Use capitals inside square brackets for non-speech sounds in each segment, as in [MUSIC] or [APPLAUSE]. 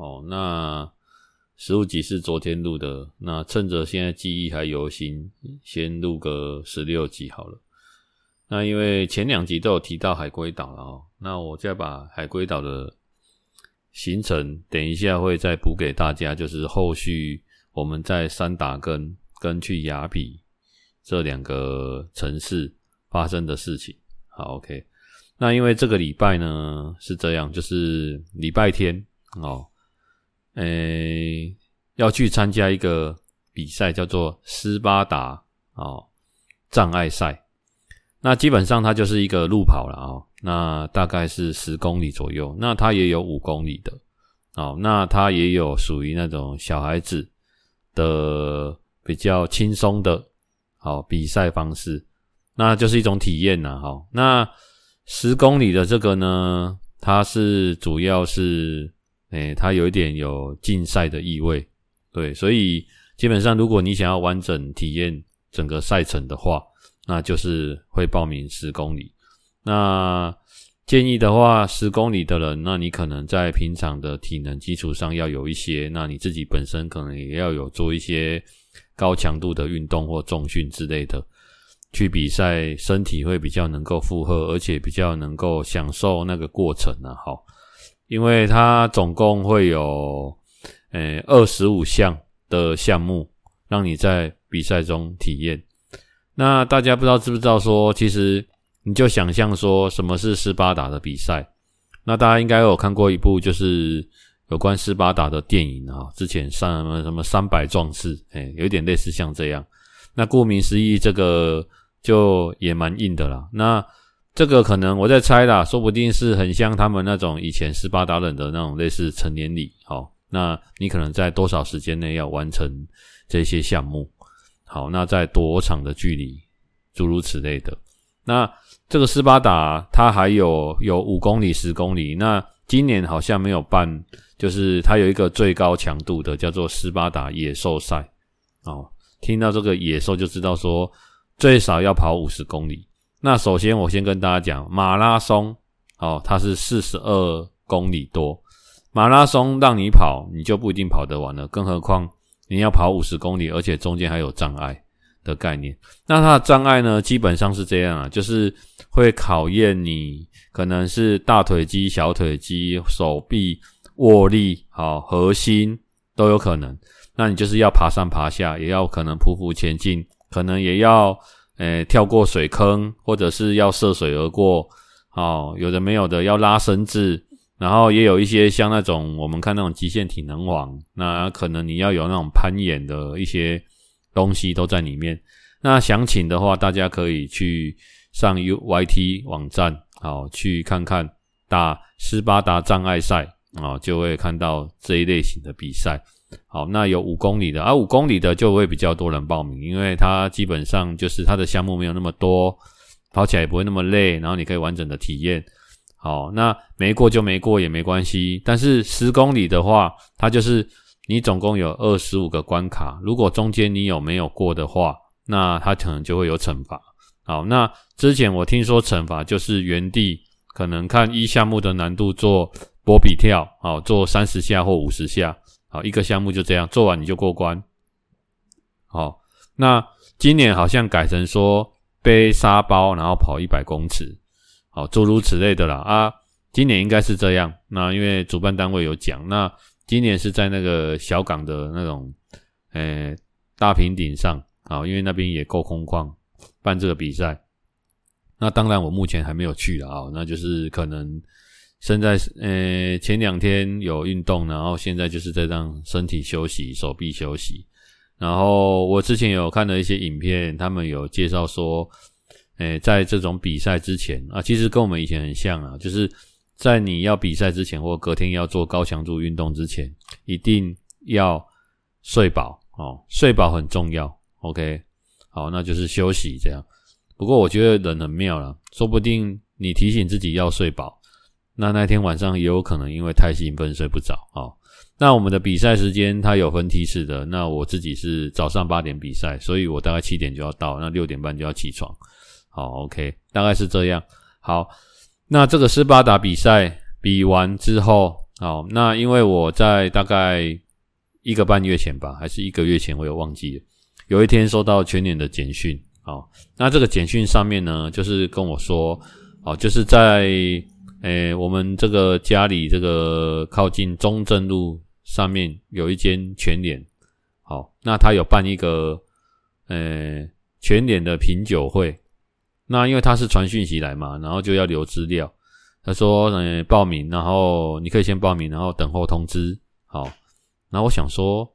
哦。那十五集是昨天录的，那趁着现在记忆还犹新，先录个十六集好了。那因为前两集都有提到海龟岛了哦，那我再把海龟岛的行程等一下会再补给大家，就是后续我们在三打根跟去雅比。这两个城市发生的事情，好，OK。那因为这个礼拜呢是这样，就是礼拜天哦，诶，要去参加一个比赛，叫做斯巴达哦障碍赛。那基本上它就是一个路跑了哦，那大概是十公里左右。那它也有五公里的哦，那它也有属于那种小孩子的比较轻松的。好，比赛方式，那就是一种体验呐。好，那十公里的这个呢，它是主要是，诶、它有一点有竞赛的意味，对，所以基本上如果你想要完整体验整个赛程的话，那就是会报名十公里。那建议的话，十公里的人，那你可能在平常的体能基础上要有一些，那你自己本身可能也要有做一些。高强度的运动或重训之类的，去比赛，身体会比较能够负荷，而且比较能够享受那个过程呢。好，因为它总共会有诶二十五项的项目，让你在比赛中体验。那大家不知道知不知道说，其实你就想象说什么是斯巴达的比赛。那大家应该有看过一部就是。有关斯巴达的电影啊，之前上什么什么三百壮士，诶，有点类似像这样。那顾名思义，这个就也蛮硬的啦。那这个可能我在猜啦，说不定是很像他们那种以前斯巴达人的那种类似成年礼。好，那你可能在多少时间内要完成这些项目？好，那在多长的距离？诸如此类的。那这个斯巴达它还有有五公里、十公里。那今年好像没有办。就是它有一个最高强度的，叫做斯巴达野兽赛。哦，听到这个野兽就知道说最少要跑五十公里。那首先我先跟大家讲，马拉松哦，它是四十二公里多。马拉松让你跑，你就不一定跑得完了，更何况你要跑五十公里，而且中间还有障碍的概念。那它的障碍呢，基本上是这样啊，就是会考验你可能是大腿肌、小腿肌、手臂。握力好，核心都有可能。那你就是要爬上爬下，也要可能匍匐前进，可能也要诶、跳过水坑，或者是要涉水而过。好，有的没有的要拉绳子，然后也有一些像那种我们看那种极限体能网，那可能你要有那种攀岩的一些东西都在里面。那详情的话，大家可以去上 UYT 网站，好去看看打斯巴达障碍赛。啊，就会看到这一类型的比赛。好，那有五公里的，啊，五公里的就会比较多人报名，因为它基本上就是它的项目没有那么多，跑起来也不会那么累，然后你可以完整的体验。好，那没过就没过也没关系。但是十公里的话，它就是你总共有二十五个关卡，如果中间你有没有过的话，那它可能就会有惩罚。好，那之前我听说惩罚就是原地，可能看一项目的难度做。波比跳，好，做三十下或五十下，好，一个项目就这样做完你就过关。好，那今年好像改成说背沙包然后跑一百公尺，好，诸如此类的啦啊。今年应该是这样，那因为主办单位有讲，那今年是在那个小港的那种，诶、大平顶上，啊，因为那边也够空旷办这个比赛。那当然我目前还没有去啊，那就是可能。现在呃，前两天有运动，然后现在就是在让身体休息，手臂休息。然后我之前有看了一些影片，他们有介绍说，诶，在这种比赛之前啊，其实跟我们以前很像啊，就是在你要比赛之前或隔天要做高强度运动之前，一定要睡饱哦，睡饱很重要。OK，好，那就是休息这样。不过我觉得人很妙了，说不定你提醒自己要睡饱，那那天晚上也有可能因为太兴奋睡不着哦。那我们的比赛时间它有分梯次的，那我自己是早上八点比赛，所以我大概七点就要到，那六点半就要起床。好，OK，大概是这样。好，那这个斯巴达比赛比完之后，好，那因为我在大概一个半月前吧，还是一个月前，我有忘记了。有一天收到全年的简讯。好，那这个简讯上面呢，就是跟我说，哦，就是在诶、我们这个家里这个靠近中正路上面有一间全联，好，那他有办一个呃、欸、全联的品酒会，那因为他是传讯息来嘛，然后就要留资料，他说呃、欸、报名，然后你可以先报名，然后等候通知，好，然后我想说。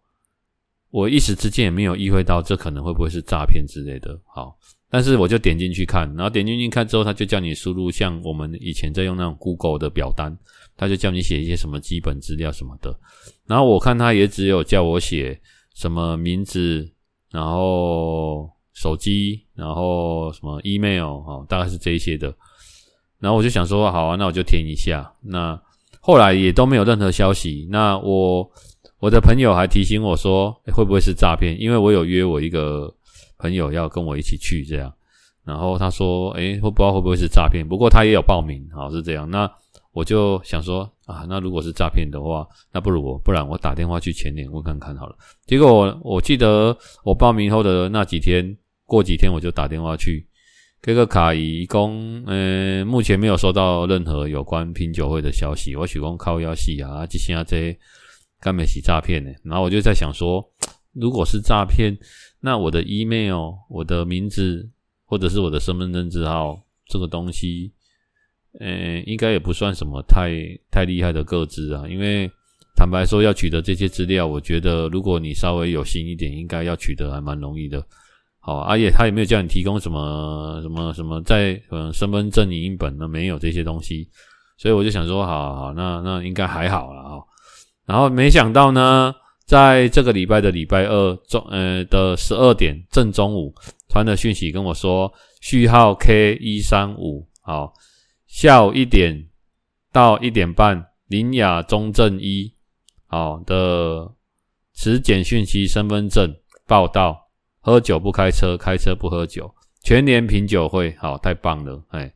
我一时之间也没有意会到这可能会不会是诈骗之类的，好，但是我就点进去看，然后点进去看之后，他就叫你输入像我们以前在用那种 Google 的表单，他就叫你写一些什么基本资料什么的，然后我看他也只有叫我写什么名字，然后手机，然后什么 email 哈，大概是这一些的，然后我就想说，好啊，那我就填一下，那后来也都没有任何消息，那我。我的朋友还提醒我说，会不会是诈骗？因为我有约我一个朋友要跟我一起去这样，然后他说，诶，会不知道会不会是诈骗？不过他也有报名，好，是这样。那我就想说啊，那如果是诈骗的话，那不如我，不然我打电话去前年问看看好了。结果我我记得我报名后的那几天，过几天我就打电话去，这个卡一共，嗯、目前没有收到任何有关品酒会的消息。我许光靠要戏啊，这些啊这。干没洗诈骗呢？然后我就在想说，如果是诈骗，那我的 email、我的名字或者是我的身份证字号这个东西，呃，应该也不算什么太太厉害的个资啊。因为坦白说，要取得这些资料，我觉得如果你稍微有心一点，应该要取得还蛮容易的。好，而且他也没有叫你提供什么什么什么在嗯身份证影印本呢，没有这些东西，所以我就想说，好好，那那应该还好了啊。然后没想到呢，在这个礼拜的礼拜二中呃的十二点正中午传的讯息跟我说，序号 K 一三五，好，下午一点到一点半，林雅中正一，好的持简讯息身份证报到，喝酒不开车，开车不喝酒，全年品酒会，好，太棒了，哎。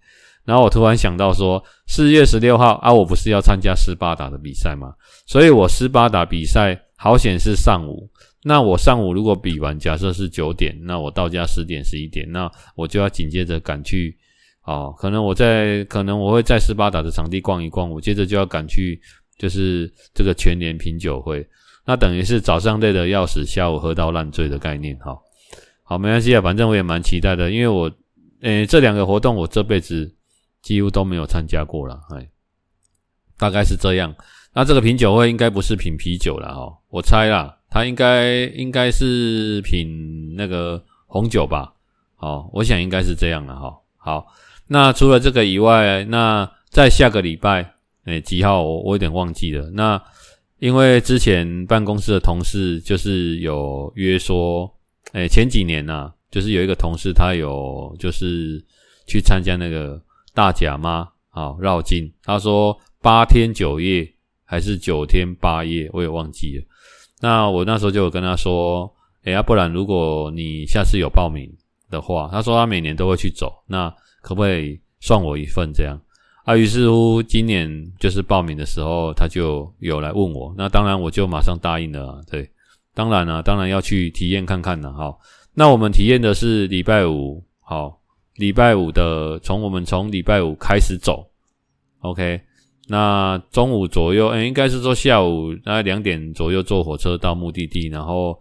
然后我突然想到说，四月十六号啊，我不是要参加斯巴达的比赛吗？所以我斯巴达比赛好险是上午。那我上午如果比完，假设是九点，那我到家十点十一点，那我就要紧接着赶去。哦，可能我在，可能我会在斯巴达的场地逛一逛，我接着就要赶去，就是这个全年品酒会。那等于是早上累得要死，下午喝到烂醉的概念。哈，好，没关系啊，反正我也蛮期待的，因为我，诶，这两个活动我这辈子。几乎都没有参加过了，哎，大概是这样。那这个品酒会应该不是品啤酒了哈，我猜啦，他应该应该是品那个红酒吧。好，我想应该是这样了哈。好，那除了这个以外，那在下个礼拜，哎，几号我我有点忘记了。那因为之前办公室的同事就是有约说，哎，前几年呐，就是有一个同事他有就是去参加那个。大甲妈，好绕境。他说八天九夜还是九天八夜，我也忘记了。那我那时候就有跟他说，哎，要不然如果你下次有报名的话，他说他每年都会去走，那可不可以算我一份这样？啊，于是乎今年就是报名的时候，他就有来问我，那当然我就马上答应了。对，当然了，当然要去体验看看了。好，那我们体验的是礼拜五，好。礼拜五的，从我们从礼拜五开始走，OK，那中午左右，哎，应该是说下午大概两点左右坐火车到目的地，然后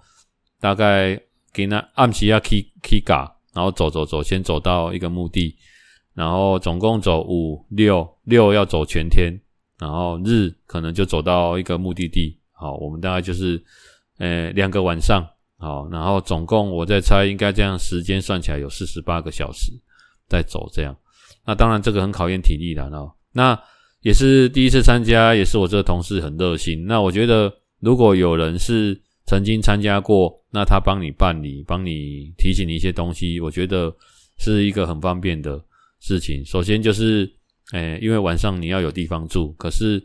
大概给那按起要 K K 嘎，然后走走走，先走到一个目的，然后总共走五六六要走全天，然后日可能就走到一个目的地，好，我们大概就是呃两个晚上，好，然后总共我在猜，应该这样时间算起来有四十八个小时。再走这样，那当然这个很考验体力的哦。那也是第一次参加，也是我这个同事很热心。那我觉得如果有人是曾经参加过，那他帮你办理，帮你提醒你一些东西，我觉得是一个很方便的事情。首先就是，诶，因为晚上你要有地方住，可是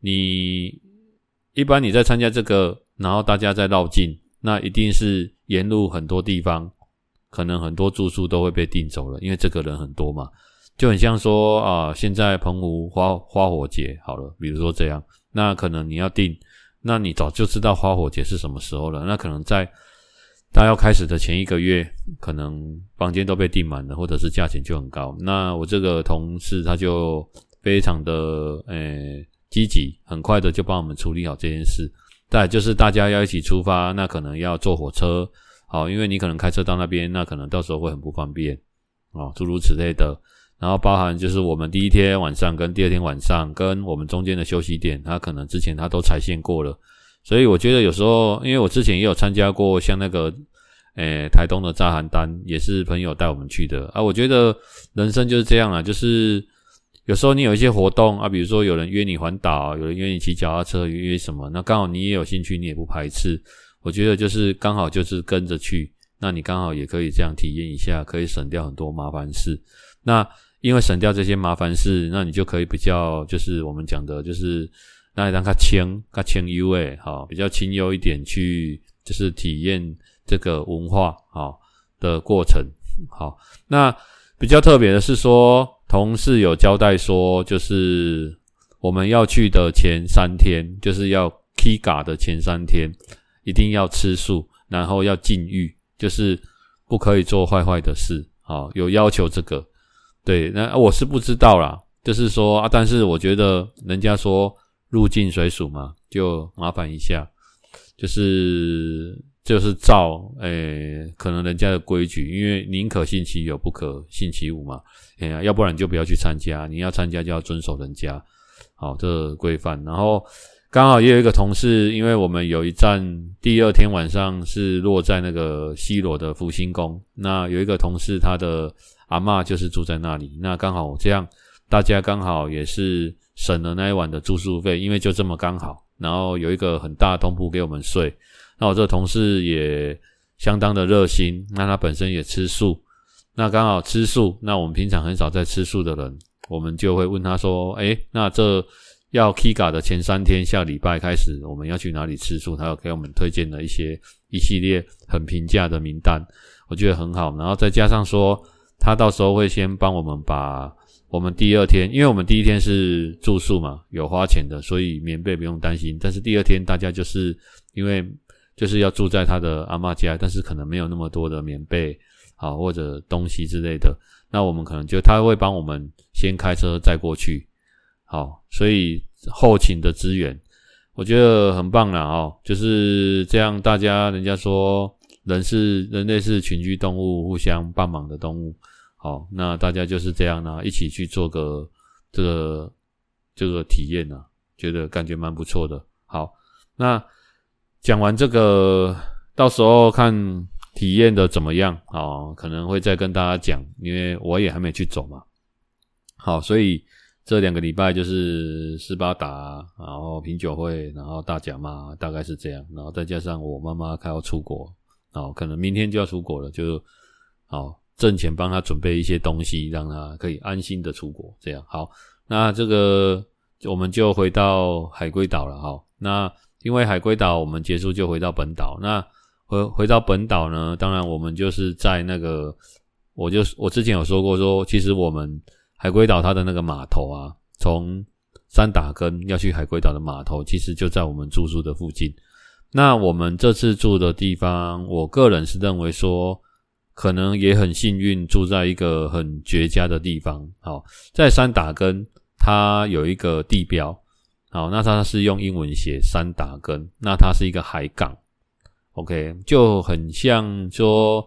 你一般你在参加这个，然后大家在绕境，那一定是沿路很多地方，可能很多住宿都会被订走了，因为这个人很多嘛，就很像说啊，现在澎湖花花火节好了，比如说这样，那可能你要订。那你早就知道花火节是什么时候了。那可能在他要开始的前一个月，可能房间都被订满了，或者是价钱就很高。那我这个同事他就非常的诶积极，很快的就帮我们处理好这件事。再就是大家要一起出发，那可能要坐火车，好，因为你可能开车到那边，那可能到时候会很不方便哦，诸如此类的。然后包含就是我们第一天晚上跟第二天晚上跟我们中间的休息点，他可能之前他都踩线过了，所以我觉得有时候，因为我之前也有参加过像那个，诶台东的炸寒单，也是朋友带我们去的啊。我觉得人生就是这样啊，就是有时候你有一些活动啊，比如说有人约你环岛，有人约你骑脚踏车，约什么，那刚好你也有兴趣，你也不排斥，我觉得就是刚好就是跟着去，那你刚好也可以这样体验一下，可以省掉很多麻烦事，那。因为省掉这些麻烦事，那你就可以比较，就是我们讲的，就是那让它轻，它轻优诶，好，比较轻优一点去，就是体验这个文化好的过程。好，那比较特别的是说，同事有交代说，就是我们要去的前三天，就是要 Kiga 的前三天，一定要吃素，然后要禁欲，就是不可以做坏坏的事。好，有要求这个。对，那我是不知道啦，就是说啊，但是我觉得人家说入境随俗嘛，就麻烦一下，就是就是照诶、可能人家的规矩，因为宁可信其有，不可信其无嘛，哎呀，要不然就不要去参加，你要参加就要遵守人家好这规范。然后刚好也有一个同事，因为我们有一站第二天晚上是落在那个西罗的福星宫，那有一个同事他的。阿嬷就是住在那里，那刚好这样，大家刚好也是省了那一晚的住宿费，因为就这么刚好，然后有一个很大的通铺给我们睡。那我这同事也相当的热心，那他本身也吃素，那刚好吃素，那我们平常很少在吃素的人，我们就会问他说：“诶，那这要 Kiga 的前三天，下礼拜开始，我们要去哪里吃素？”他又给我们推荐了一些一系列很平价的名单，我觉得很好，然后再加上说。他到时候会先帮我们把我们第二天，因为我们第一天是住宿嘛，有花钱的，所以棉被不用担心。但是第二天大家就是因为 [LAUGHS] 就是要住在他的阿嬷家，但是可能没有那么多的棉被啊或者东西之类的，那我们可能就他会帮我们先开车载过去，好，所以后勤的资源我觉得很棒了哦，就是这样，大家人家说。人是人类是群居动物，互相帮忙的动物。好，那大家就是这样呢、一起去做个这个这个体验呢、啊，觉得感觉蛮不错的。好，那讲完这个，到时候看体验的怎么样啊？可能会再跟大家讲，因为我也还没去走嘛。好，所以这两个礼拜就是斯巴达，然后品酒会，然后大奖嘛，大概是这样。然后再加上我妈妈还要出国。哦，可能明天就要出国了，就好挣钱帮他准备一些东西，让他可以安心的出国。这样好，那这个我们就回到海龟岛了哈。那因为海龟岛我们结束就回到本岛，那回回到本岛呢，当然我们就是在那个，我就我之前有说过说，其实我们海龟岛它的那个码头啊，从三打根要去海龟岛的码头，其实就在我们住宿的附近。那我们这次住的地方，我个人是认为说，可能也很幸运，住在一个很绝佳的地方。好，在三打根，它有一个地标，好，那它是用英文写三打根，那它是一个海港，OK，就很像说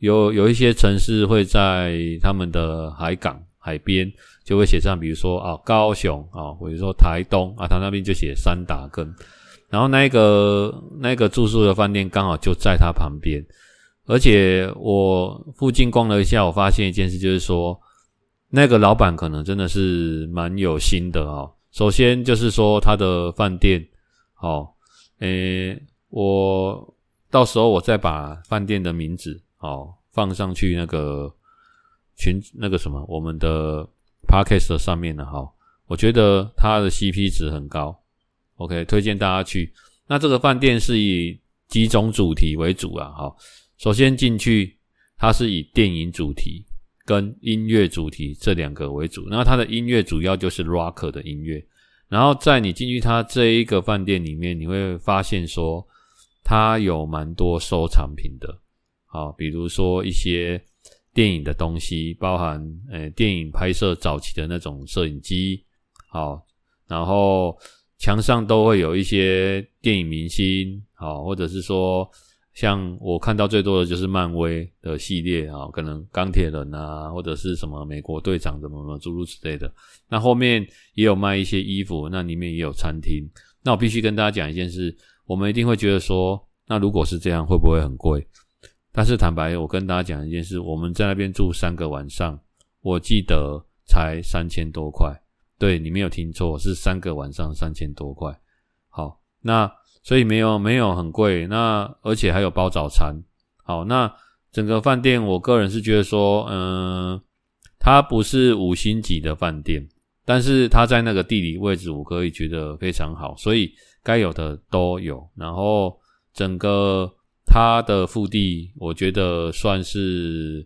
有有一些城市会在他们的海港海边就会写上，比如说啊高雄啊，或者说台东啊，他那边就写三打根。然后那个那个住宿的饭店刚好就在他旁边，而且我附近逛了一下，我发现一件事，就是说那个老板可能真的是蛮有心的哦。首先就是说他的饭店，哦，诶，我到时候我再把饭店的名字哦放上去那个群那个什么我们的 Podcast 上面了哈。我觉得它的 CP 值很高，OK，推荐大家去。那这个饭店是以几种主题为主啊，哈。首先进去，它是以电影主题跟音乐主题这两个为主。那它的音乐主要就是 Rock 的音乐。然后在你进去它这一个饭店里面，你会发现说，它有蛮多收藏品的，好，比如说一些电影的东西，包含诶电影拍摄早期的那种摄影机。好，然后墙上都会有一些电影明星，好，或者是说像我看到最多的就是漫威的系列啊，可能钢铁人啊，或者是什么美国队长怎么怎么诸如此类的。那后面也有卖一些衣服，那里面也有餐厅。那我必须跟大家讲一件事，我们一定会觉得说，那如果是这样，会不会很贵？但是坦白，我跟大家讲一件事，我们在那边住三个晚上，我记得才三千多块。对，你没有听错，是三个晚上三千多块。好，那所以没有没有很贵，那而且还有包早餐。好，那整个饭店，我个人是觉得说，嗯、它不是五星级的饭店，但是它在那个地理位置，我可以觉得非常好，所以该有的都有。然后整个它的腹地，我觉得算是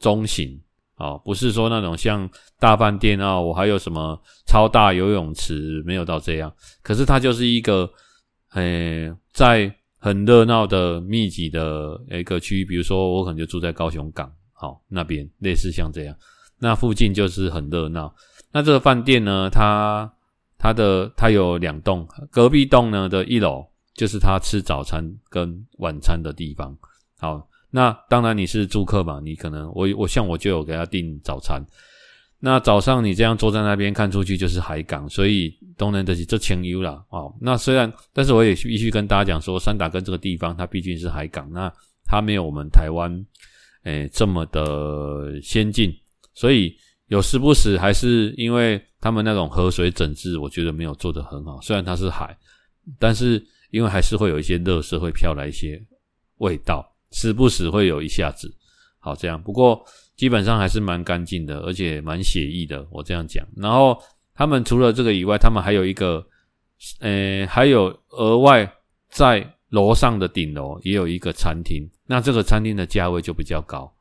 中型。哦，不是说那种像大饭店啊，我还有什么超大游泳池，没有到这样。可是它就是一个，诶，在很热闹的密集的一个区域，比如说我可能就住在高雄港，好，那边类似像这样，那附近就是很热闹。那这个饭店呢，它它的它有两栋，隔壁栋呢的一楼就是他吃早餐跟晚餐的地方，好。那当然你是住客嘛，你可能我我像我就有给他订早餐。那早上你这样坐在那边看出去就是海港，所以东南的是这清幽了哦。那虽然，但是我也必须跟大家讲说，三打根这个地方它毕竟是海港，那它没有我们台湾诶、这么的先进，所以有时不时还是因为他们那种河水整治，我觉得没有做得很好。虽然它是海，但是因为还是会有一些垃圾会飘来一些味道。时不时会有一下子，好这样，不过基本上还是蛮干净的，而且蛮写意的。我这样讲，然后他们除了这个以外，他们还有一个，呃，还有额外在楼上的顶楼也有一个餐厅。那这个餐厅的价位就比较高，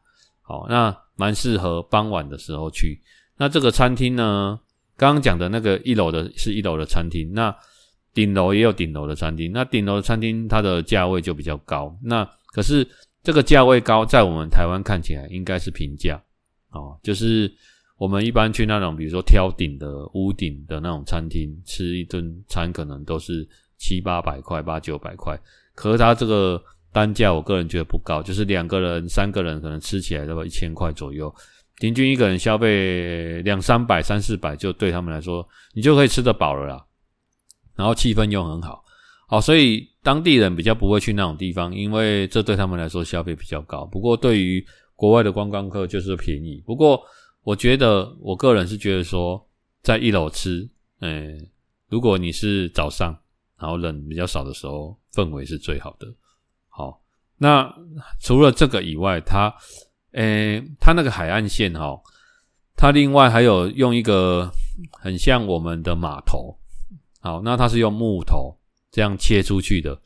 好，那蛮适合傍晚的时候去。那这个餐厅呢，刚刚讲的那个一楼的是一楼的餐厅，那顶楼也有顶楼的餐厅。那顶楼的餐厅它的价位就比较高，那。可是这个价位高，在我们台湾看起来应该是平价哦，就是我们一般去那种，比如说挑顶的屋顶的那种餐厅吃一顿餐，可能都是七八百块、八九百块。可是它这个单价，我个人觉得不高，就是两个人、三个人可能吃起来都要一千块左右，平均一个人消费两三百、三四百，就对他们来说，你就可以吃得饱了啦。然后气氛又很好。好，所以当地人比较不会去那种地方，因为这对他们来说消费比较高。不过对于国外的观光客就是便宜。不过我觉得，我个人是觉得说，在一楼吃，诶，如果你是早上，然后人比较少的时候，氛围是最好的。好，那除了这个以外，它，诶，它那个海岸线哈，它另外还有用一个很像我们的码头。好，那它是用木头。这样切出去的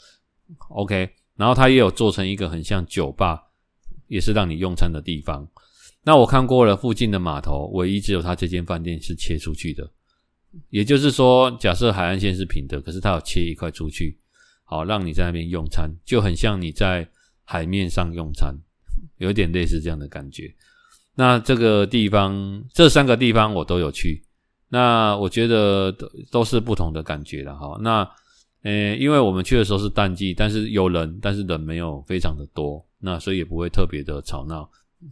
，OK，然后它也有做成一个很像酒吧，也是让你用餐的地方。那我看过了附近的码头，唯一只有它这间饭店是切出去的。也就是说，假设海岸线是平的，可是它有切一块出去，好让你在那边用餐，就很像你在海面上用餐，有点类似这样的感觉。那这个地方，这三个地方我都有去，那我觉得都都是不同的感觉了哈。那诶，因为我们去的时候是淡季，但是有人，但是人没有非常的多，那所以也不会特别的吵闹。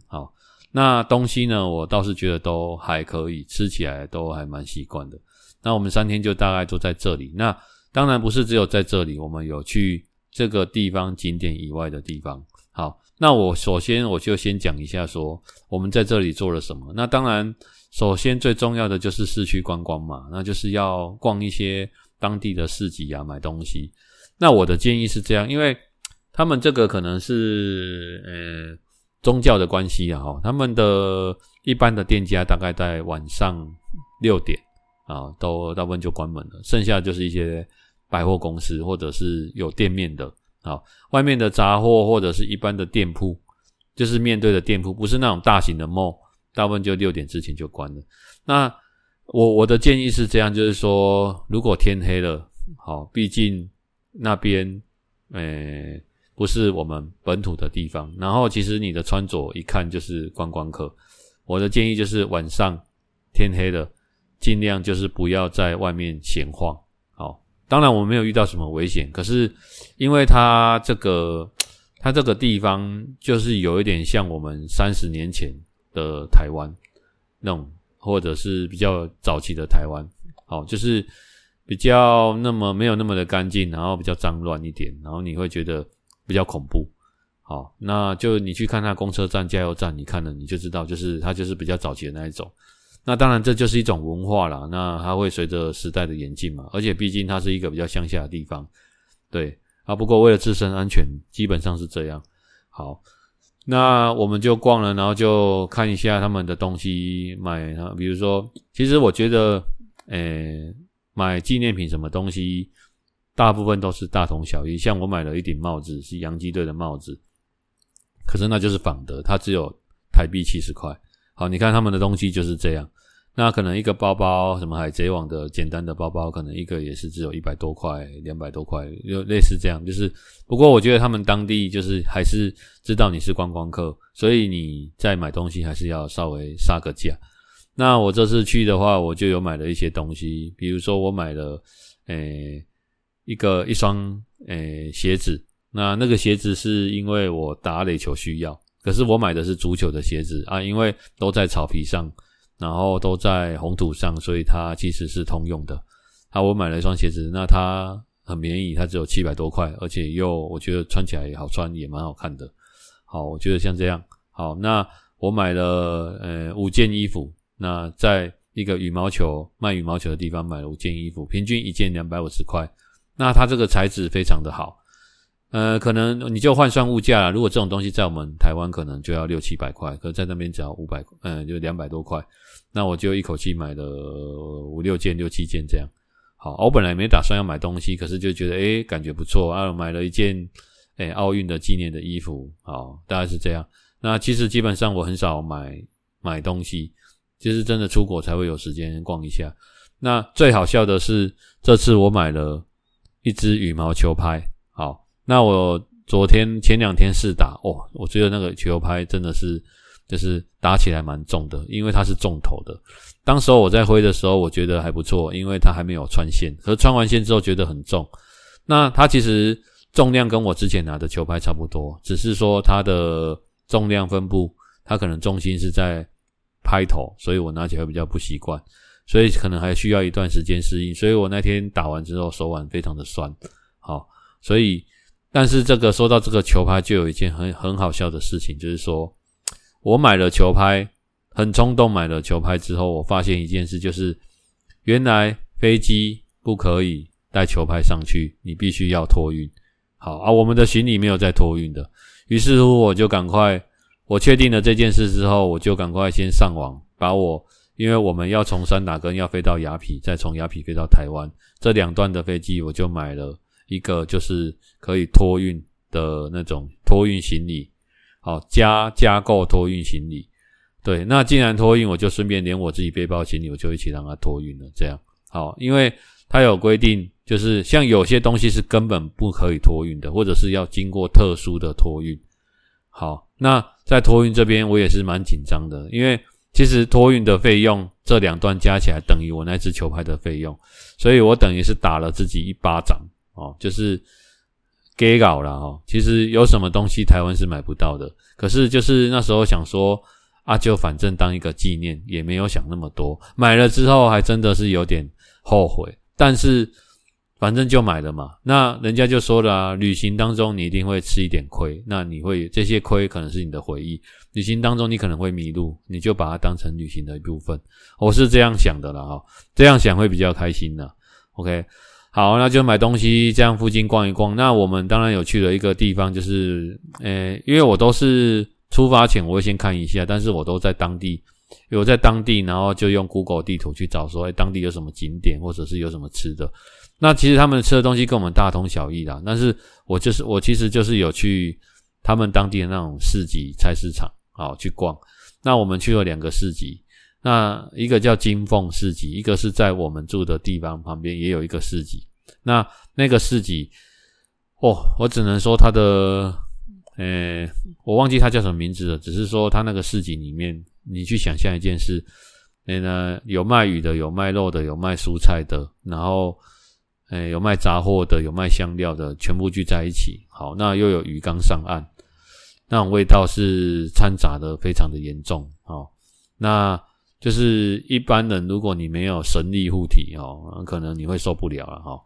好，那东西呢，我倒是觉得都还可以，吃起来都还蛮习惯的。那我们三天就大概都在这里。那当然不是只有在这里，我们有去这个地方景点以外的地方。好，那我首先我就先讲一下说我们在这里做了什么。那当然，首先最重要的就是市区观光嘛，那就是要逛一些。当地的市集啊，买东西。那我的建议是这样，因为他们这个可能是呃宗教的关系啊，哈，他们的一般的店家大概在晚上六点啊，都大部分就关门了，剩下就是一些百货公司或者是有店面的啊，外面的杂货或者是一般的店铺，就是面对的店铺，不是那种大型的 mall，大部分就六点之前就关了。那我我的建议是这样，就是说，如果天黑了，好，毕竟那边，诶、不是我们本土的地方。然后，其实你的穿着一看就是观光客。我的建议就是晚上天黑了，尽量就是不要在外面闲晃。好，当然我们没有遇到什么危险，可是因为它这个它这个地方就是有一点像我们三十年前的台湾那种。或者是比较早期的台湾，好，就是比较那么没有那么的干净，然后比较脏乱一点，然后你会觉得比较恐怖。好，那就你去看那公车站、加油站，你看了你就知道，就是它就是比较早期的那一种。那当然这就是一种文化啦，那它会随着时代的演进嘛，而且毕竟它是一个比较乡下的地方，对啊。不过为了自身安全，基本上是这样。好。那我们就逛了，然后就看一下他们的东西买。比如说，其实我觉得，诶、买纪念品什么东西，大部分都是大同小异。像我买了一顶帽子，是洋基队的帽子，可是那就是仿的，它只有台币七十块。好，你看他们的东西就是这样。那可能一个包包，什么海贼王的简单的包包，可能一个也是只有一百多块、两百多块，就类似这样。就是，不过我觉得他们当地就是还是知道你是观光客，所以你在买东西还是要稍微杀个价。那我这次去的话，我就有买了一些东西，比如说我买了，诶、一个一双诶、鞋子。那那个鞋子是因为我打垒球需要，可是我买的是足球的鞋子啊，因为都在草皮上。然后都在红土上，所以它其实是通用的。好，我买了一双鞋子，那它很便宜，它只有七百多块，而且又我觉得穿起来也好穿，也蛮好看的。好，我觉得像这样。好，那我买了呃五件衣服，那在一个羽毛球卖羽毛球的地方买了五件衣服，平均一件两百五十块。那它这个材质非常的好。呃，可能你就换算物价啦。如果这种东西在我们台湾，可能就要六七百块，可是在那边只要五百，嗯，就两百多块。那我就一口气买了五六件、六七件这样。好，我本来没打算要买东西，可是就觉得诶感觉不错啊，买了一件诶奥运的纪念的衣服。好，大概是这样。那其实基本上我很少买买东西，就是真的出国才会有时间逛一下。那最好笑的是，这次我买了一支羽毛球拍。好。那我昨天前两天试打哦，我觉得那个球拍真的是就是打起来蛮重的，因为它是重头的。当时候我在挥的时候，我觉得还不错，因为它还没有穿线。可是穿完线之后觉得很重。那它其实重量跟我之前拿的球拍差不多，只是说它的重量分布，它可能重心是在拍头，所以我拿起来比较不习惯，所以可能还需要一段时间适应。所以我那天打完之后手腕非常的酸。好，所以。但是这个说到这个球拍，就有一件很很好笑的事情，就是说我买了球拍，很冲动买了球拍之后，我发现一件事，就是原来飞机不可以带球拍上去，你必须要托运。好啊，我们的行李没有在托运的，于是乎我就赶快，我确定了这件事之后，我就赶快先上网，把我因为我们要从三打根要飞到雅痞，再从雅痞飞到台湾，这两段的飞机我就买了。一个就是可以托运的那种托运行李，好，加加购托运行李，对，那既然托运，我就顺便连我自己背包行李，我就一起让他托运了，这样好，因为他有规定，就是像有些东西是根本不可以托运的，或者是要经过特殊的托运，好，那在托运这边我也是蛮紧张的，因为。其实托运的费用，这两段加起来等于我那支球拍的费用，所以我等于是打了自己一巴掌哦，就是给搞了哈。其实有什么东西台湾是买不到的，可是就是那时候想说啊，就反正当一个纪念，也没有想那么多。买了之后还真的是有点后悔，但是。反正就买了嘛，那人家就说了啊，旅行当中你一定会吃一点亏，那你会这些亏可能是你的回忆。旅行当中你可能会迷路，你就把它当成旅行的一部分。我是这样想的啦哈，这样想会比较开心的。OK，好，那就买东西，这样附近逛一逛。那我们当然有去了一个地方，就是，诶，因为我都是出发前我会先看一下，但是我都在当地，有在当地，然后就用 Google 地图去找说，诶，当地有什么景点，或者是有什么吃的。那其实他们吃的东西跟我们大同小异啦，但是我就是我其实就是有去他们当地的那种市集、菜市场，好去逛。那我们去了两个市集。那一个叫金凤市集，一个是在我们住的地方旁边也有一个市集。那那个市集，哦，我只能说它的，呃，我忘记它叫什么名字了。只是说它那个市集里面，你去想象一件事，那呢有卖鱼的，有卖肉的，有卖蔬菜的，然后，呃，有卖杂货的，有卖香料的，全部聚在一起。好，那又有鱼刚上岸，那种味道是掺杂的非常的严重。好，那。就是一般人，如果你没有神力护体哦，可能你会受不了了哈。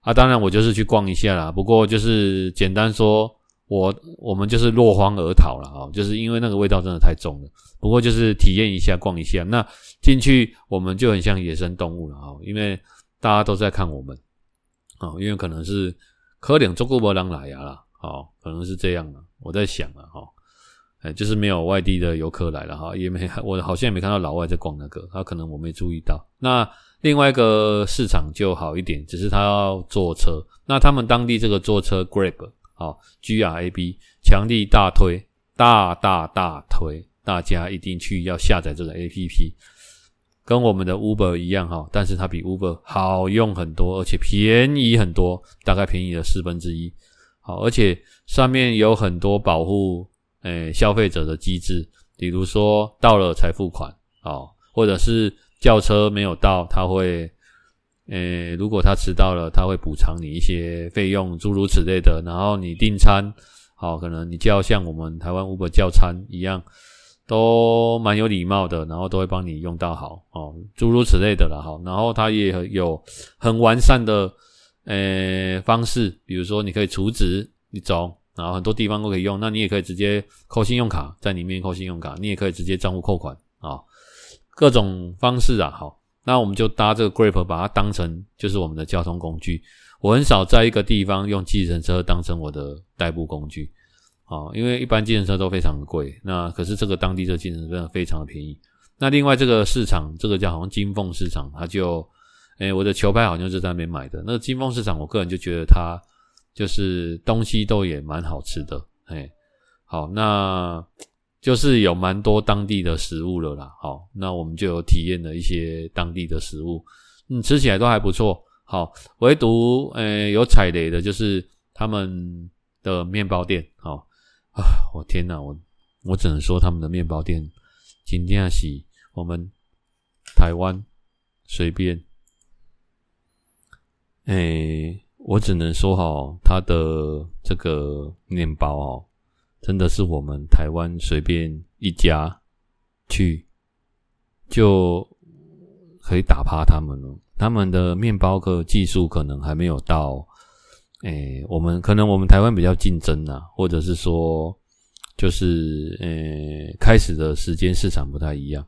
啊，当然我就是去逛一下啦。不过就是简单说，我我们就是落荒而逃了哈，就是因为那个味道真的太重了。不过就是体验一下，逛一下。那进去我们就很像野生动物了哈，因为大家都在看我们啊，因为可能是可能中国没人来呀啦，哦，可能是这样了。我在想啊哈。哎，就是没有外地的游客来了哈，也没我好像也没看到老外在逛那个，他可能我没注意到。那另外一个市场就好一点，只是他要坐车。那他们当地这个坐车 Grab 好 G R A B 强力大推，大大大推，大家一定去要下载这个 A P P，跟我们的 Uber 一样哈，但是它比 Uber 好用很多，而且便宜很多，大概便宜了四分之一。好，而且上面有很多保护。诶，消费者的机制，比如说到了才付款，哦，或者是叫车没有到，他会，诶，如果他迟到了，他会补偿你一些费用，诸如此类的。然后你订餐，好，可能你就要像我们台湾 Uber 叫餐一样，都蛮有礼貌的，然后都会帮你用到好，哦，诸如此类的了，哈。然后他也有很完善的，诶，方式，比如说你可以储值一种。然后很多地方都可以用，那你也可以直接扣信用卡，在里面扣信用卡，你也可以直接账户扣款啊，各种方式啊，好，那我们就搭这个 Grab，把它当成就是我们的交通工具。我很少在一个地方用计程车当成我的代步工具，啊，因为一般计程车都非常的贵，那可是这个当地这个计程车真的非常的便宜。那另外这个市场，这个叫好像金凤市场，它就，诶，我的球拍好像是在那边买的。那个金凤市场，我个人就觉得它。就是东西都也蛮好吃的，嘿，好，那就是有蛮多当地的食物了啦，好，那我们就有体验了一些当地的食物，嗯，吃起来都还不错，好，唯独诶有踩雷的就是他们的面包店，好啊，我天哪，我我只能说他们的面包店今天是我们台湾随便，诶。我只能说哈，他的这个面包哦，真的是我们台湾随便一家去就可以打趴他们了。他们的面包的技术可能还没有到，诶，我们可能我们台湾比较竞争呐，或者是说就是诶，开始的时间市场不太一样，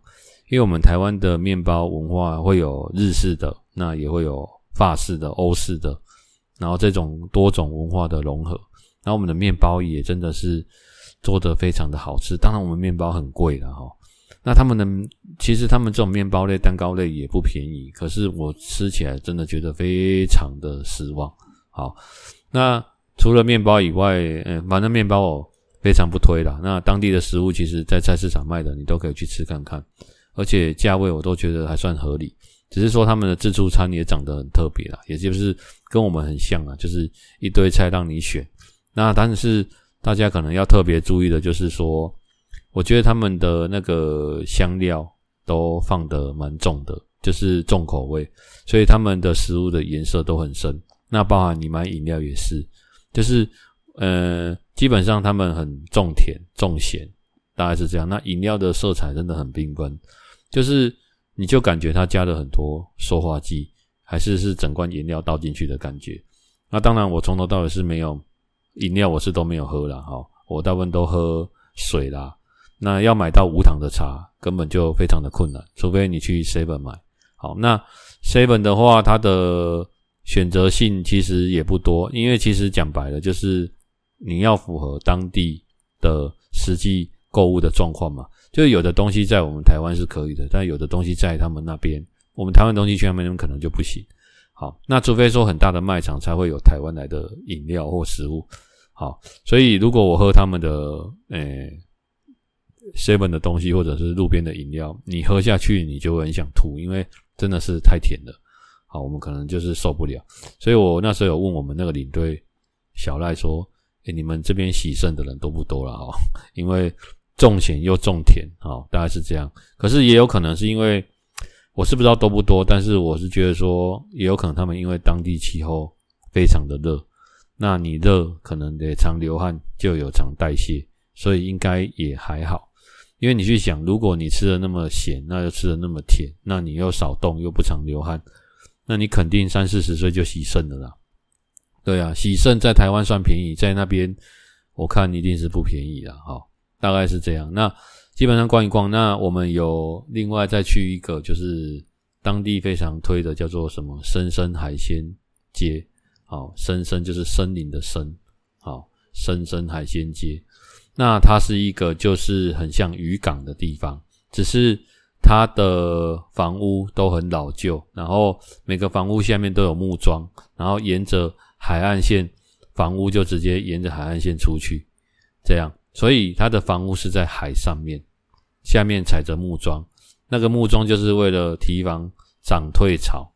因为我们台湾的面包文化会有日式的，那也会有法式的、欧式的。然后这种多种文化的融合，然后我们的面包也真的是做得非常的好吃。当然，我们面包很贵了哈。那他们的其实他们这种面包类、蛋糕类也不便宜，可是我吃起来真的觉得非常的失望。好，那除了面包以外，嗯，反正面包我非常不推啦。那当地的食物其实，在菜市场卖的，你都可以去吃看看，而且价位我都觉得还算合理。只是说他们的自助餐也长得很特别啦，也就是跟我们很像啊，就是一堆菜让你选。那但是大家可能要特别注意的就是说，我觉得他们的那个香料都放的蛮重的，就是重口味，所以他们的食物的颜色都很深。那包含你买饮料也是，就是呃，基本上他们很重甜重咸，大概是这样。那饮料的色彩真的很缤纷，就是。你就感觉它加了很多塑化剂，还是是整罐饮料倒进去的感觉。那当然，我从头到尾是没有饮料，我是都没有喝啦。哈。我大部分都喝水啦。那要买到无糖的茶，根本就非常的困难，除非你去 Seven 买。好，那 Seven 的话，它的选择性其实也不多，因为其实讲白了就是你要符合当地的实际购物的状况嘛。就有的东西在我们台湾是可以的，但有的东西在他们那边，我们台湾东西去他们那边可能就不行。好，那除非说很大的卖场才会有台湾来的饮料或食物。好，所以如果我喝他们的诶 seven 的东西或者是路边的饮料，你喝下去你就会很想吐，因为真的是太甜了。好，我们可能就是受不了。所以我那时候有问我们那个领队小赖说：“诶，你们这边洗肾的人多不多了？哈，因为。”重咸又重甜，好，大概是这样。可是也有可能是因为我是不知道多不多，但是我是觉得说，也有可能他们因为当地气候非常的热，那你热可能得常流汗，就有常代谢，所以应该也还好。因为你去想，如果你吃的那么咸，那又吃的那么甜，那你又少动又不常流汗，那你肯定三四十岁就洗肾了啦。对啊，洗肾在台湾算便宜，在那边我看一定是不便宜啦。哈。大概是这样。那基本上逛一逛，那我们有另外再去一个，就是当地非常推的，叫做什么深深海鲜街。好，深深就是森林的森。好，深深海鲜街。那它是一个就是很像渔港的地方，只是它的房屋都很老旧，然后每个房屋下面都有木桩，然后沿着海岸线，房屋就直接沿着海岸线出去，这样。所以他的房屋是在海上面，下面踩着木桩，那个木桩就是为了提防涨退潮。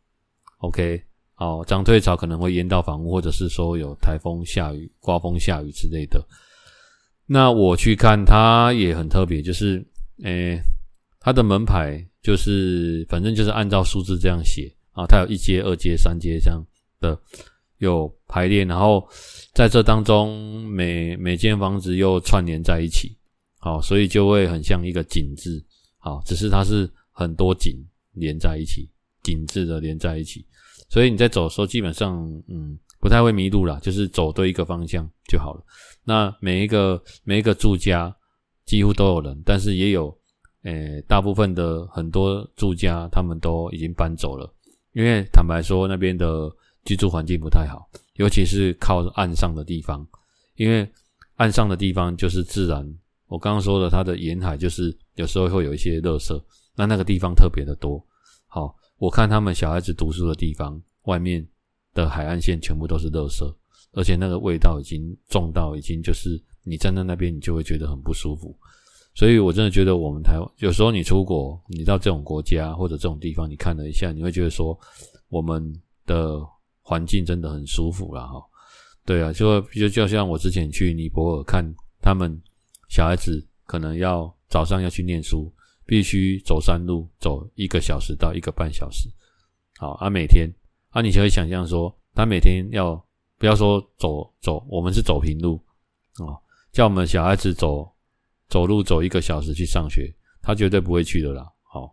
OK，好，涨退潮可能会淹到房屋，或者是说有台风下雨、刮风下雨之类的。那我去看它也很特别，就是，诶，它的门牌就是反正就是按照数字这样写啊，它有一阶、二阶、三阶这样的。有排列，然后在这当中每每间房子又串联在一起，好，所以就会很像一个井字，好，只是它是很多井连在一起，井字的连在一起，所以你在走的时候基本上嗯不太会迷路啦，就是走对一个方向就好了。那每一个每一个住家几乎都有人，但是也有诶大部分的很多住家他们都已经搬走了，因为坦白说那边的。居住环境不太好，尤其是靠岸上的地方，因为岸上的地方就是自然。我刚刚说的，它的沿海就是有时候会有一些垃圾，那那个地方特别的多。好，我看他们小孩子读书的地方，外面的海岸线全部都是垃圾，而且那个味道已经重到已经就是你站在那边，你就会觉得很不舒服。所以我真的觉得我们台湾有时候你出国，你到这种国家或者这种地方，你看了一下，你会觉得说我们的。环境真的很舒服啦，哈，对啊，就就就像我之前去尼泊尔看他们小孩子，可能要早上要去念书，必须走山路，走一个小时到一个半小时，好啊，每天啊，你就会想象说，他每天要不要说走走，我们是走平路啊，叫我们小孩子走走路走一个小时去上学，他绝对不会去的啦，好，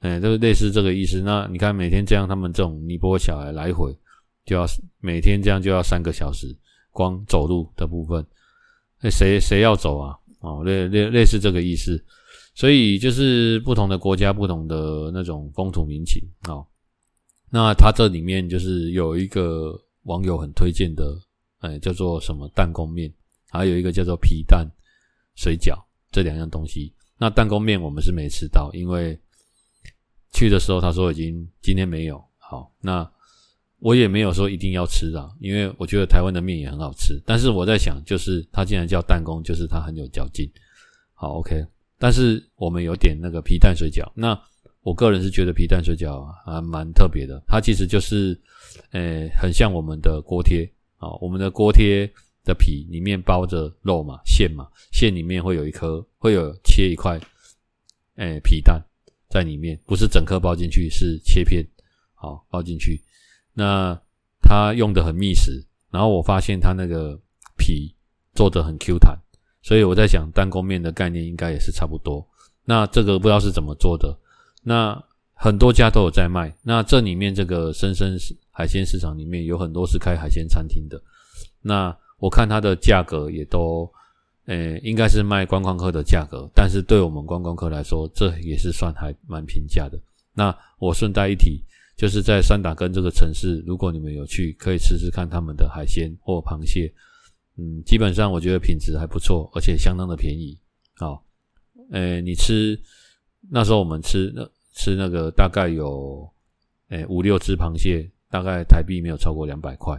哎，就是类似这个意思。那你看每天这样，他们这种尼泊尔小孩来回。就要每天这样就要三个小时，光走路的部分，那谁谁要走啊？哦，类类类似这个意思，所以就是不同的国家，不同的那种风土民情哦。那它这里面就是有一个网友很推荐的，哎，叫做什么弹弓面，还有一个叫做皮蛋水饺，这两样东西。那弹弓面我们是没吃到，因为去的时候他说已经今天没有。好，那。我也没有说一定要吃啊，因为我觉得台湾的面也很好吃。但是我在想，就是它既然叫弹弓，就是它很有嚼劲。好，OK。但是我们有点那个皮蛋水饺，那我个人是觉得皮蛋水饺还蛮特别的。它其实就是，诶，很像我们的锅贴啊。我们的锅贴的皮里面包着肉嘛，馅嘛，馅里面会有一颗，会有切一块，诶，皮蛋在里面，不是整颗包进去，是切片，好，包进去。那它用的很密实，然后我发现它那个皮做的很 Q 弹，所以我在想弹弓面的概念应该也是差不多。那这个不知道是怎么做的，那很多家都有在卖。那这里面这个森森海鲜市场里面有很多是开海鲜餐厅的。那我看它的价格也都，诶，应该是卖观光客的价格，但是对我们观光客来说，这也是算还蛮平价的。那我顺带一提。就是在三打根这个城市，如果你们有去，可以吃吃看他们的海鲜或螃蟹。嗯，基本上我觉得品质还不错，而且相当的便宜。好，诶，你吃那时候我们吃那吃那个大概有诶五六只螃蟹，大概台币没有超过两百块。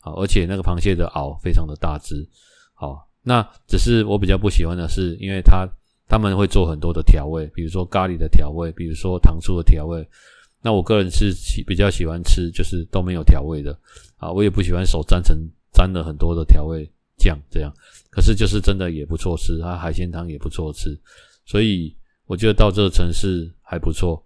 好，而且那个螃蟹的螯非常的大只。好，那只是我比较不喜欢的是，因为它他们会做很多的调味，比如说咖喱的调味，比如说糖醋的调味。那我个人是喜比较喜欢吃，就是都没有调味的。啊，我也不喜欢手沾成沾了很多的调味。酱这样，可是就是真的也不错吃，它海鲜汤也不错吃，所以我觉得到这个城市还不错，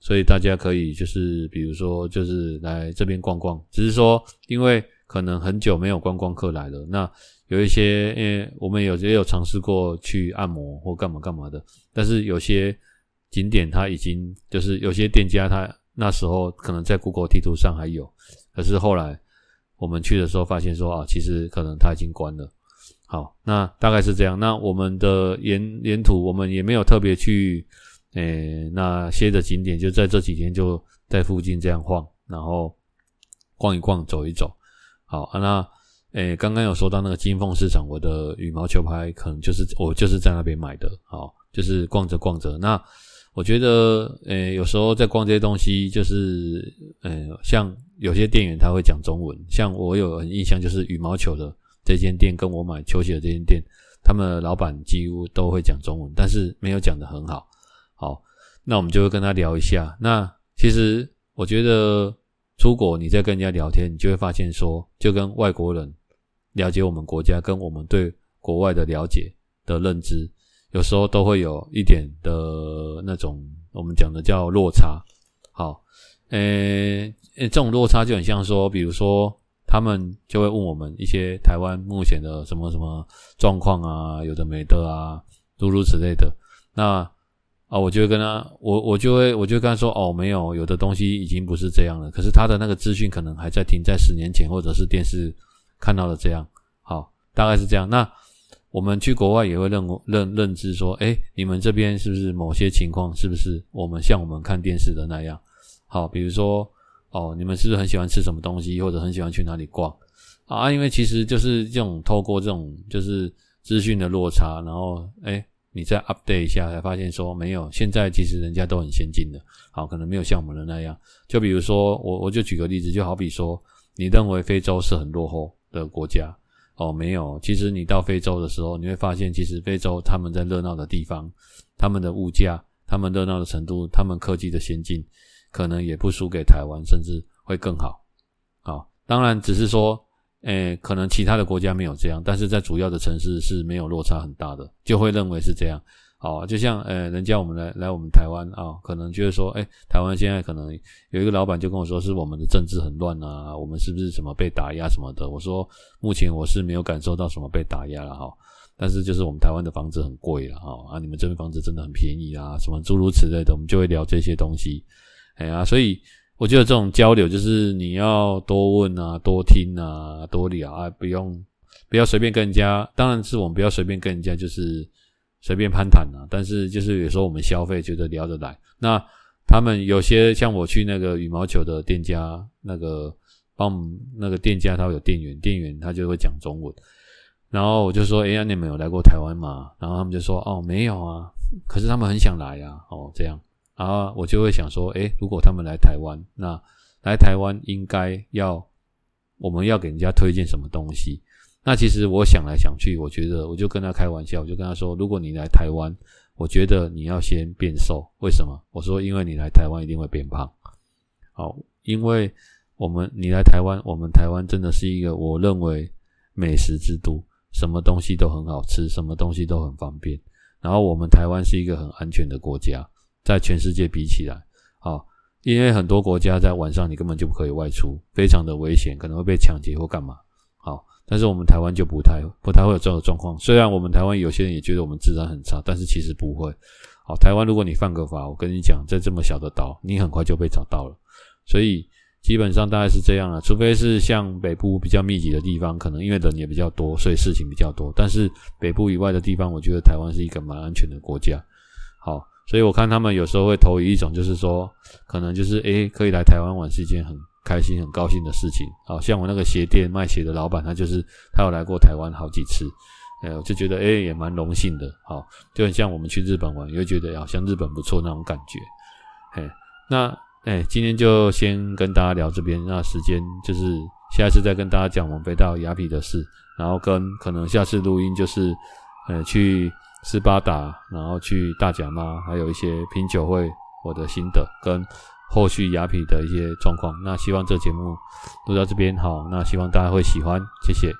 所以大家可以就是比如说就是来这边逛逛，只是说因为可能很久没有观光客来了，那有一些因为我们有也有尝试过去按摩或干嘛干嘛的，但是有些景点它已经就是有些店家他那时候可能在 Google 地图上还有，可是后来。我们去的时候发现说啊，其实可能它已经关了。好，那大概是这样。那我们的沿沿途我们也没有特别去，诶、那些的景点就在这几天就在附近这样晃，然后逛一逛，走一走。好，啊、那诶，欸、刚刚有说到那个金凤市场，我的羽毛球拍可能就是我就是在那边买的。好，就是逛着逛着那。我觉得，呃、有时候在逛这些东西，就是，呃、像有些店员他会讲中文，像我有印象，就是羽毛球的这间店跟我买球鞋的这间店，他们的老板几乎都会讲中文，但是没有讲得很好。好，那我们就会跟他聊一下。那其实我觉得出国你在跟人家聊天，你就会发现说，就跟外国人了解我们国家，跟我们对国外的了解的认知。有时候都会有一点的那种，我们讲的叫落差。好，呃、欸，这种落差就很像说，比如说他们就会问我们一些台湾目前的什么什么状况啊，有的没的啊，诸如此类的。那啊，我就会跟他，我我就会我就跟他说，哦，没有，有的东西已经不是这样了。可是他的那个资讯可能还在停在十年前，或者是电视看到的这样。好，大概是这样。那。我们去国外也会认认认知说，诶，你们这边是不是某些情况，是不是我们像我们看电视的那样？好，比如说，哦，你们是不是很喜欢吃什么东西，或者很喜欢去哪里逛啊？因为其实就是这种透过这种就是资讯的落差，然后诶，你再 update 一下，才发现说没有，现在其实人家都很先进的，好，可能没有像我们的那样。就比如说，我我就举个例子，就好比说，你认为非洲是很落后的国家。哦，没有。其实你到非洲的时候，你会发现，其实非洲他们在热闹的地方，他们的物价，他们热闹的程度，他们科技的先进，可能也不输给台湾，甚至会更好。好，当然只是说，诶，可能其他的国家没有这样，但是在主要的城市是没有落差很大的，就会认为是这样。好，就像呃，人家我们来来我们台湾啊、可能就是说，诶，台湾现在可能有一个老板就跟我说，是我们的政治很乱啊，我们是不是什么被打压什么的？我说，目前我是没有感受到什么被打压了哈，但是就是我们台湾的房子很贵了哈，啊，你们这边房子真的很便宜啊，什么诸如此类的，我们就会聊这些东西。哎呀，所以我觉得这种交流就是你要多问啊，多听啊，多聊啊，不用不要随便跟人家，当然是我们不要随便跟人家就是。随便攀谈啊，但是就是有时候我们消费觉得聊得来，那他们有些像我去那个羽毛球的店家，那个帮我们那个店家他会有店员，店员他就会讲中文，然后我就说，哎呀，你们有来过台湾吗？然后他们就说，哦，没有啊，可是他们很想来啊，哦，这样，然后我就会想说，哎，如果他们来台湾，那来台湾应该要我们要给人家推荐什么东西？那其实我想来想去，我觉得我就跟他开玩笑，我就跟他说：如果你来台湾，我觉得你要先变瘦。为什么？我说因为你来台湾一定会变胖。好，因为我们你来台湾，我们台湾真的是一个我认为美食之都，什么东西都很好吃，什么东西都很方便。然后我们台湾是一个很安全的国家，在全世界比起来，好，因为很多国家在晚上你根本就不可以外出，非常的危险，可能会被抢劫或干嘛。好。但是我们台湾就不太不太会有这种状况。虽然我们台湾有些人也觉得我们治安很差，但是其实不会。好，台湾如果你犯个法，我跟你讲，在这么小的岛，你很快就被找到了。所以基本上大概是这样了，除非是像北部比较密集的地方，可能因为人也比较多，所以事情比较多。但是北部以外的地方，我觉得台湾是一个蛮安全的国家。好，所以我看他们有时候会投以一种，就是说，可能就是诶，可以来台湾玩是一件很开心、很高兴的事情。好像我那个鞋店卖鞋的老板，他就是他有来过台湾好几次，诶，我就觉得诶，也蛮荣幸的。好，就很像我们去日本玩，又觉得好像日本不错那种感觉。嘿，那诶，今天就先跟大家聊这边，那时间就是下次再跟大家讲我们飞到雅痞的事，然后跟可能下次录音就是，呃，去。斯巴达，然后去大甲妈，还有一些品酒会，我的心得跟后续雅痞的一些状况。那希望这节目录到这边好，那希望大家会喜欢，谢谢。